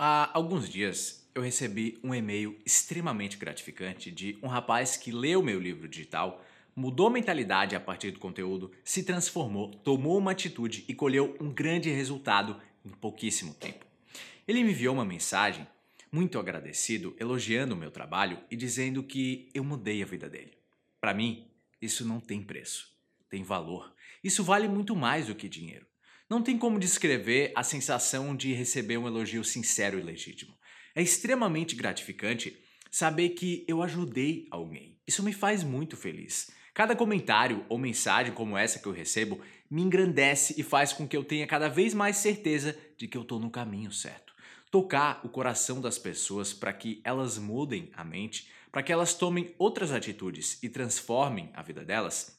Há alguns dias eu recebi um e-mail extremamente gratificante de um rapaz que leu meu livro digital, mudou mentalidade a partir do conteúdo, se transformou, tomou uma atitude e colheu um grande resultado em pouquíssimo tempo. Ele me enviou uma mensagem muito agradecido, elogiando o meu trabalho e dizendo que eu mudei a vida dele. Para mim, isso não tem preço, tem valor. Isso vale muito mais do que dinheiro. Não tem como descrever a sensação de receber um elogio sincero e legítimo. É extremamente gratificante saber que eu ajudei alguém. Isso me faz muito feliz. Cada comentário ou mensagem como essa que eu recebo me engrandece e faz com que eu tenha cada vez mais certeza de que eu estou no caminho certo. Tocar o coração das pessoas para que elas mudem a mente, para que elas tomem outras atitudes e transformem a vida delas,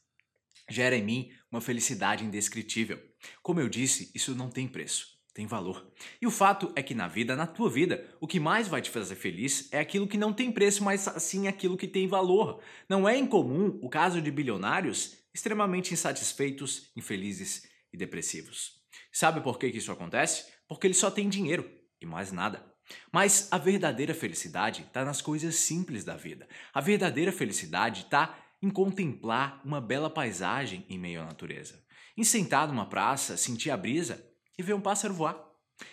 gera em mim uma felicidade indescritível. Como eu disse, isso não tem preço, tem valor. E o fato é que na vida, na tua vida, o que mais vai te fazer feliz é aquilo que não tem preço, mas sim aquilo que tem valor. Não é incomum o caso de bilionários extremamente insatisfeitos, infelizes e depressivos. Sabe por que isso acontece? Porque eles só têm dinheiro e mais nada. Mas a verdadeira felicidade está nas coisas simples da vida. A verdadeira felicidade está em contemplar uma bela paisagem em meio à natureza, em sentar numa praça, sentir a brisa e ver um pássaro voar,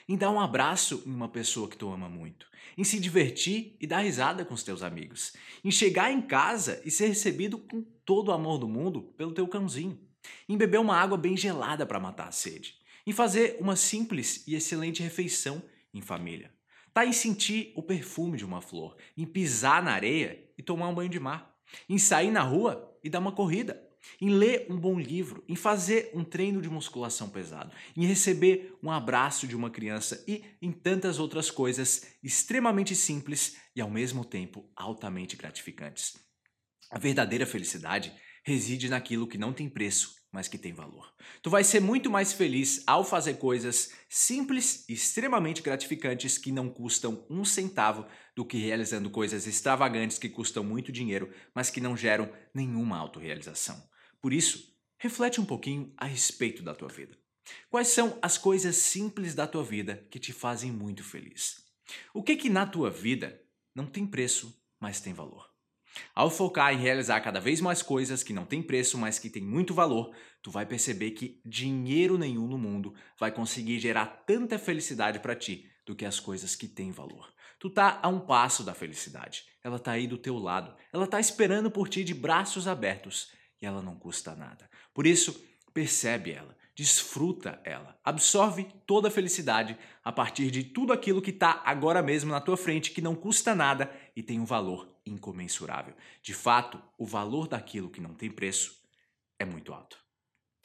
em dar um abraço em uma pessoa que tu ama muito, em se divertir e dar risada com os teus amigos, em chegar em casa e ser recebido com todo o amor do mundo pelo teu cãozinho, em beber uma água bem gelada para matar a sede, em fazer uma simples e excelente refeição em família. Tá em sentir o perfume de uma flor, em pisar na areia e tomar um banho de mar em sair na rua e dar uma corrida, em ler um bom livro, em fazer um treino de musculação pesado, em receber um abraço de uma criança e em tantas outras coisas extremamente simples e ao mesmo tempo altamente gratificantes. A verdadeira felicidade reside naquilo que não tem preço mas que tem valor. Tu vai ser muito mais feliz ao fazer coisas simples e extremamente gratificantes que não custam um centavo do que realizando coisas extravagantes que custam muito dinheiro, mas que não geram nenhuma autorrealização. Por isso, reflete um pouquinho a respeito da tua vida. Quais são as coisas simples da tua vida que te fazem muito feliz? O que que na tua vida não tem preço, mas tem valor? Ao focar em realizar cada vez mais coisas que não têm preço, mas que têm muito valor, tu vai perceber que dinheiro nenhum no mundo vai conseguir gerar tanta felicidade para ti do que as coisas que têm valor. Tu tá a um passo da felicidade. Ela tá aí do teu lado. Ela tá esperando por ti de braços abertos e ela não custa nada. Por isso, percebe ela, desfruta ela, absorve toda a felicidade a partir de tudo aquilo que está agora mesmo na tua frente, que não custa nada e tem um valor incomensurável. De fato, o valor daquilo que não tem preço é muito alto.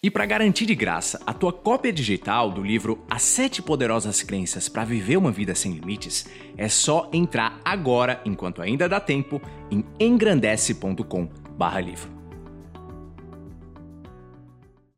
E para garantir de graça a tua cópia digital do livro As Sete Poderosas Crenças para Viver uma Vida Sem Limites, é só entrar agora, enquanto ainda dá tempo, em engrandece.com/livro.